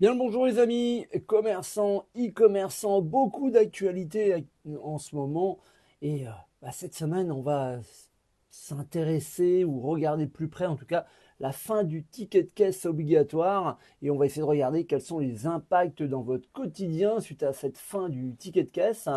Bien bonjour les amis, commerçants, e-commerçants, beaucoup d'actualités en ce moment. Et euh, bah, cette semaine, on va s'intéresser ou regarder de plus près, en tout cas, la fin du ticket de caisse obligatoire. Et on va essayer de regarder quels sont les impacts dans votre quotidien suite à cette fin du ticket de caisse.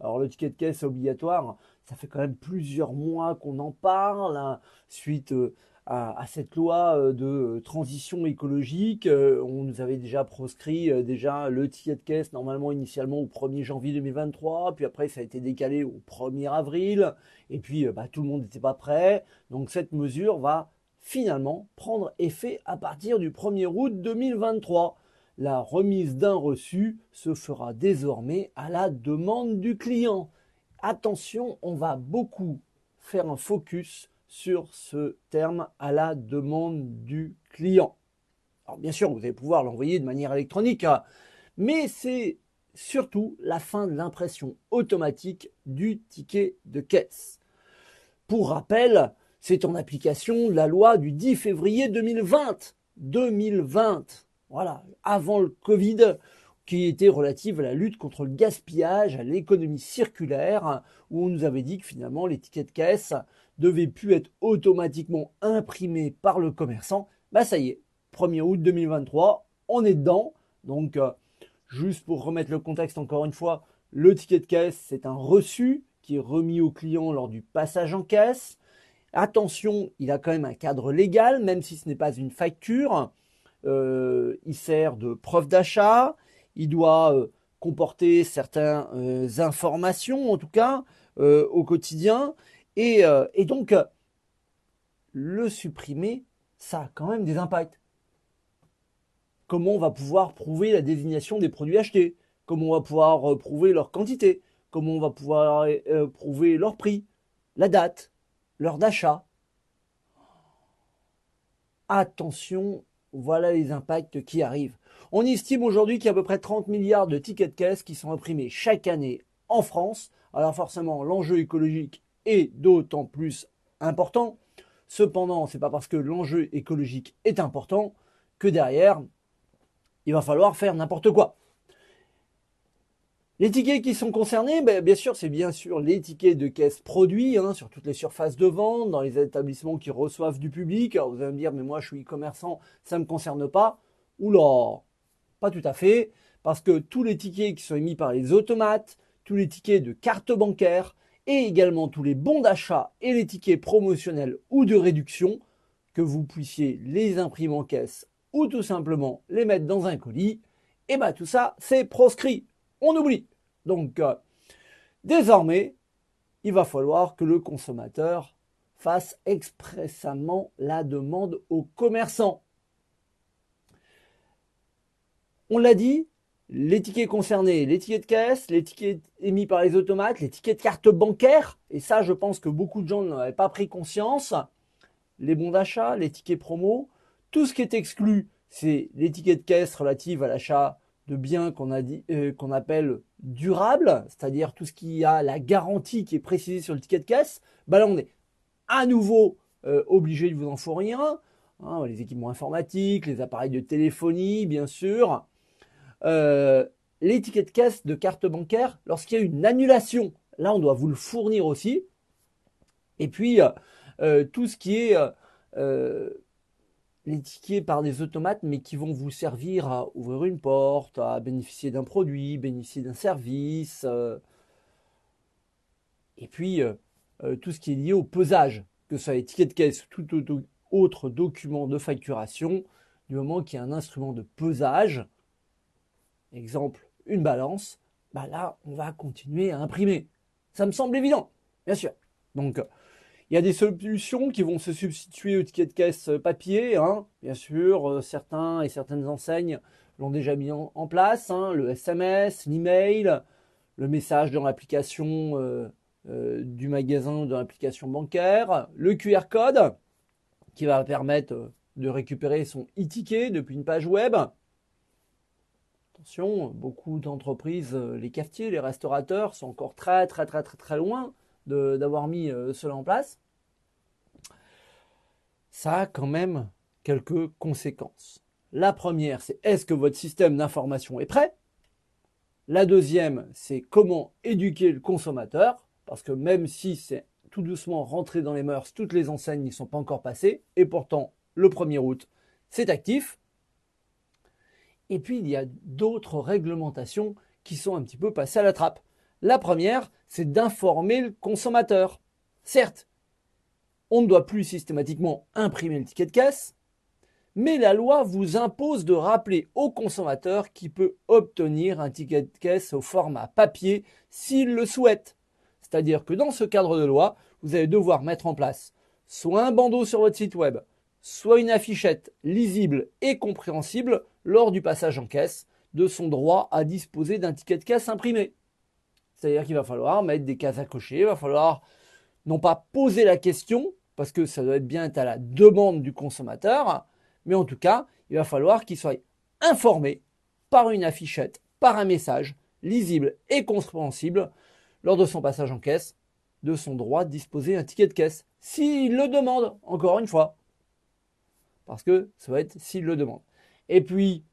Alors le ticket de caisse obligatoire, ça fait quand même plusieurs mois qu'on en parle, hein, suite... Euh, à, cette loi euh, de transition écologique. Euh, on nous avait déjà proscrit euh, déjà le ticket de caisse normalement initialement au 1er janvier 2023, puis après ça a été décalé au 1er avril, et puis bah, tout le monde n'était pas prêt. Donc cette mesure va finalement prendre effet à partir du 1er août 2023. La remise d'un reçu se fera désormais à la demande du client. Attention, on va beaucoup faire un focus sur ce terme à la demande du client. Alors bien sûr, vous allez pouvoir l'envoyer de manière électronique, hein, mais c'est surtout la fin de l'impression automatique du ticket de caisse. Pour rappel, c'est en application de la loi du 10 février 2020. 2020, voilà, avant le Covid, qui était relative à la lutte contre le gaspillage, à l'économie circulaire, où on nous avait dit que finalement les tickets de caisse devaient plus être automatiquement imprimés par le commerçant. Bah ça y est, 1er août 2023, on est dedans. Donc euh, juste pour remettre le contexte encore une fois, le ticket de caisse, c'est un reçu qui est remis au client lors du passage en caisse. Attention, il a quand même un cadre légal, même si ce n'est pas une facture. Euh, il sert de preuve d'achat, il doit euh, comporter certaines informations, en tout cas, au quotidien. Et, donc, le supprimer, ça a quand même des impacts. Comment on va pouvoir prouver la désignation des produits achetés? Comment on va pouvoir prouver leur quantité? Comment on va pouvoir prouver leur prix La date L'heure d'achat? Attention, voilà les impacts qui arrivent. On estime aujourd'hui qu'il y a à peu près 30 milliards de tickets de caisse qui sont imprimés chaque année en France. Alors forcément, l'enjeu écologique d'autant plus important. Cependant, ce n'est pas parce que l'enjeu écologique est important que derrière, il va falloir faire n'importe quoi. Les tickets qui sont concernés, ben, bien sûr, c'est bien sûr les tickets de caisse produits hein, sur toutes les surfaces de vente, dans les établissements qui reçoivent du public. Alors vous allez me dire, mais moi je suis e-commerçant, ça ne me concerne pas. Oula, pas tout à fait, parce que tous les tickets qui sont émis par les automates, tous les tickets de carte bancaire et également tous les bons d'achat et les tickets promotionnels ou de réduction, que vous puissiez les imprimer en caisse ou tout simplement les mettre dans un colis, et eh bien tout ça, c'est proscrit. On oublie. Donc, euh, désormais, il va falloir que le consommateur fasse expressément la demande au commerçant. On l'a dit, les tickets concernés, les tickets de caisse, les tickets émis par les automates, les tickets de carte bancaire, et ça je pense que beaucoup de gens n'avaient pas pris conscience, les bons d'achat, les tickets promo, tout ce qui est exclu, c'est les tickets de caisse relatifs à l'achat de biens qu'on euh, appelle durables, c'est-à-dire tout ce qui a la garantie qui est précisée sur le ticket de caisse, bah là on est à nouveau euh, obligé de vous en fournir un. Hein, les équipements informatiques, les appareils de téléphonie, bien sûr, euh, tickets de caisse de carte bancaire, lorsqu'il y a une annulation, là on doit vous le fournir aussi. Et puis euh, euh, tout ce qui est tickets par des automates, mais qui vont vous servir à ouvrir une porte, à bénéficier d'un produit, bénéficier d'un service. et puis tout ce qui est lié au pesage, que ce soit les tickets de caisse, tout autre document de facturation, du moment qu'il y a un instrument de pesage, exemple une balance, bah là, on va continuer à imprimer. Ça me semble évident, bien sûr. Donc, il y a des solutions qui vont se substituer au ticket de caisse papier, hein. bien sûr. Euh, certains et certaines enseignes l'ont déjà mis en, place. Hein. le SMS, l'email, le message dans l'application euh, euh, du magasin, dans l'application bancaire, le QR code qui va permettre de récupérer son e-ticket depuis une page web. Beaucoup d'entreprises, euh, les cafetiers, les restaurateurs sont encore très très très très très loin d'avoir mis euh, cela en place. Ça a quand même quelques conséquences. La première, c'est est-ce que votre système d'information est prêt? La deuxième, c'est comment éduquer le consommateur, parce que même si c'est tout doucement rentré dans les mœurs, toutes les enseignes n'y sont pas encore passées, et pourtant le 1er août, c'est actif. Et puis il y a d'autres réglementations qui sont un petit peu passées à la trappe. La première, c'est d'informer le consommateur. Certes, on ne doit plus systématiquement imprimer le ticket de caisse, mais la loi vous impose de rappeler au consommateur qu'il peut obtenir un ticket de caisse au format papier s'il le souhaite. C'est-à-dire que dans ce cadre de loi, vous allez devoir mettre en place soit un bandeau sur votre site web, soit une affichette lisible et compréhensible lors du passage en caisse de son droit à disposer d'un ticket de caisse imprimé. C'est-à-dire qu'il va falloir mettre des cases à cocher, il va falloir non pas poser la question, parce que ça doit être bien à la demande du consommateur, mais en tout cas, il va falloir qu'il soit informé par une affichette, par un message lisible et compréhensible lors de son passage en caisse de son droit de disposer d'un ticket de caisse, s'il le demande, encore une fois. Parce que ça va être s'il le demande. Et puis,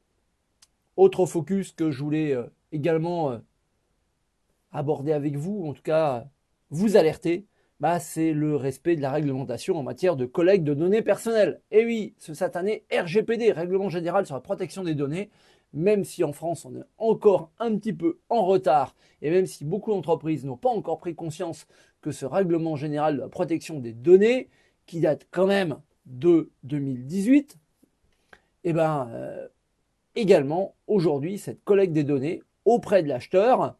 autre focus que je voulais euh, également euh, aborder avec vous, en tout cas vous alerter, bah, c'est le respect de la réglementation en matière de collecte de données personnelles. Et oui, ce satané RGPD, Règlement général sur la protection des données, même si en France on est encore un petit peu en retard, et même si beaucoup d'entreprises n'ont pas encore pris conscience que ce règlement général de la protection des données, qui date quand même de 2018, et ben euh, également aujourd'hui cette collecte des données auprès de l'acheteur,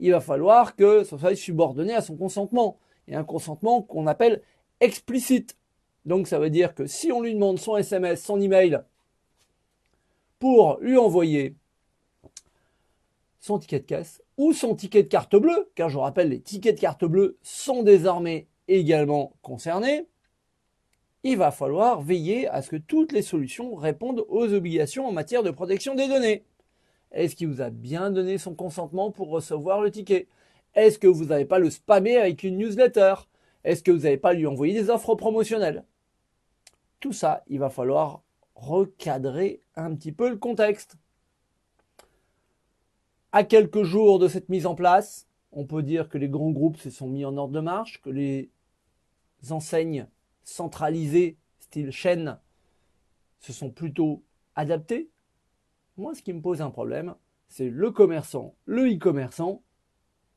il va falloir que ça soit subordonné à son consentement et un consentement qu'on appelle explicite. Donc ça veut dire que si on lui demande son SMS, son email pour lui envoyer son ticket de caisse ou son ticket de carte bleue, car je rappelle, les tickets de carte bleue sont désormais également concernés, il va falloir veiller à ce que toutes les solutions répondent aux obligations en matière de protection des données. Est-ce qu'il vous a bien donné son consentement pour recevoir le ticket? Est-ce que vous n'avez pas le spammer avec une newsletter? Est-ce que vous n'avez pas lui envoyer des offres promotionnelles? Tout ça, il va falloir recadrer un petit peu le contexte. À quelques jours de cette mise en place, on peut dire que les grands groupes se sont mis en ordre de marche, que les enseignes centralisées, style chaîne, se sont plutôt adaptées. Moi, ce qui me pose un problème, c'est le commerçant, le e-commerçant,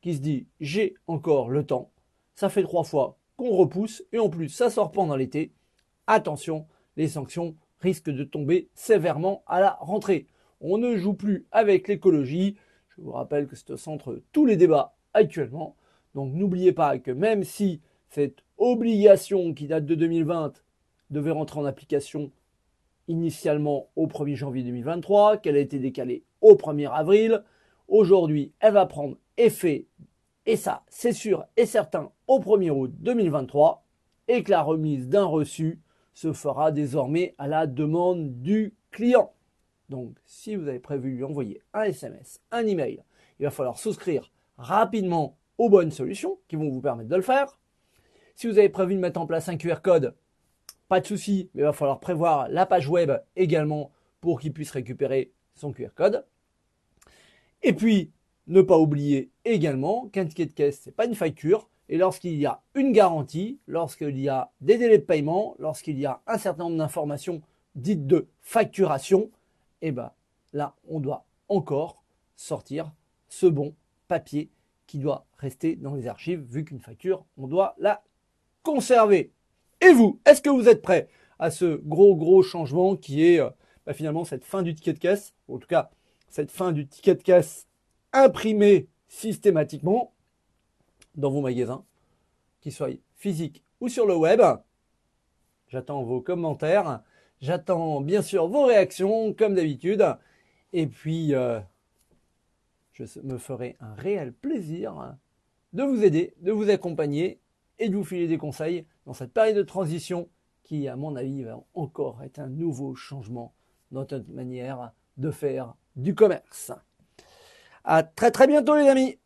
qui se dit j'ai encore le temps. Ça fait trois fois qu'on repousse et en plus ça sort pendant l'été. Attention, les sanctions risquent de tomber sévèrement à la rentrée. On ne joue plus avec l'écologie. Je vous rappelle que c'est au centre tous les débats actuellement. Donc n'oubliez pas que même si cette obligation qui date de 2020 devait rentrer en application initialement au 1er janvier 2023, qu'elle a été décalée au 1er avril, aujourd'hui elle va prendre effet, et ça c'est sûr et certain, au 1er août 2023, et que la remise d'un reçu se fera désormais à la demande du client. Donc si vous avez prévu lui envoyer un SMS, un email, il va falloir souscrire rapidement aux bonnes solutions qui vont vous permettre de le faire. Si vous avez prévu de mettre en place un QR code, pas de souci, mais il va falloir prévoir la page web également pour qu'il puisse récupérer son QR code. Et puis, ne pas oublier également qu'un ticket de caisse, ce n'est pas une facture. Et lorsqu'il y a une garantie, lorsqu'il y a des délais de paiement, lorsqu'il y a un certain nombre d'informations dites de facturation, eh ben, là, on doit encore sortir ce bon papier qui doit rester dans les archives, vu qu'une facture, on doit la conserver. Et vous, est-ce que vous êtes prêts à ce gros, gros changement qui est euh, bah, finalement cette fin du ticket de caisse, en tout cas cette fin du ticket de caisse imprimé systématiquement dans vos magasins, qu'ils soient physiques ou sur le web? J'attends vos commentaires, j'attends bien sûr vos réactions comme d'habitude. Et puis, euh, je me ferai un réel plaisir de vous aider, de vous accompagner et de vous filer des conseils dans cette période de transition qui, à mon avis, va encore être un nouveau changement dans notre manière de faire du commerce. À très très bientôt les amis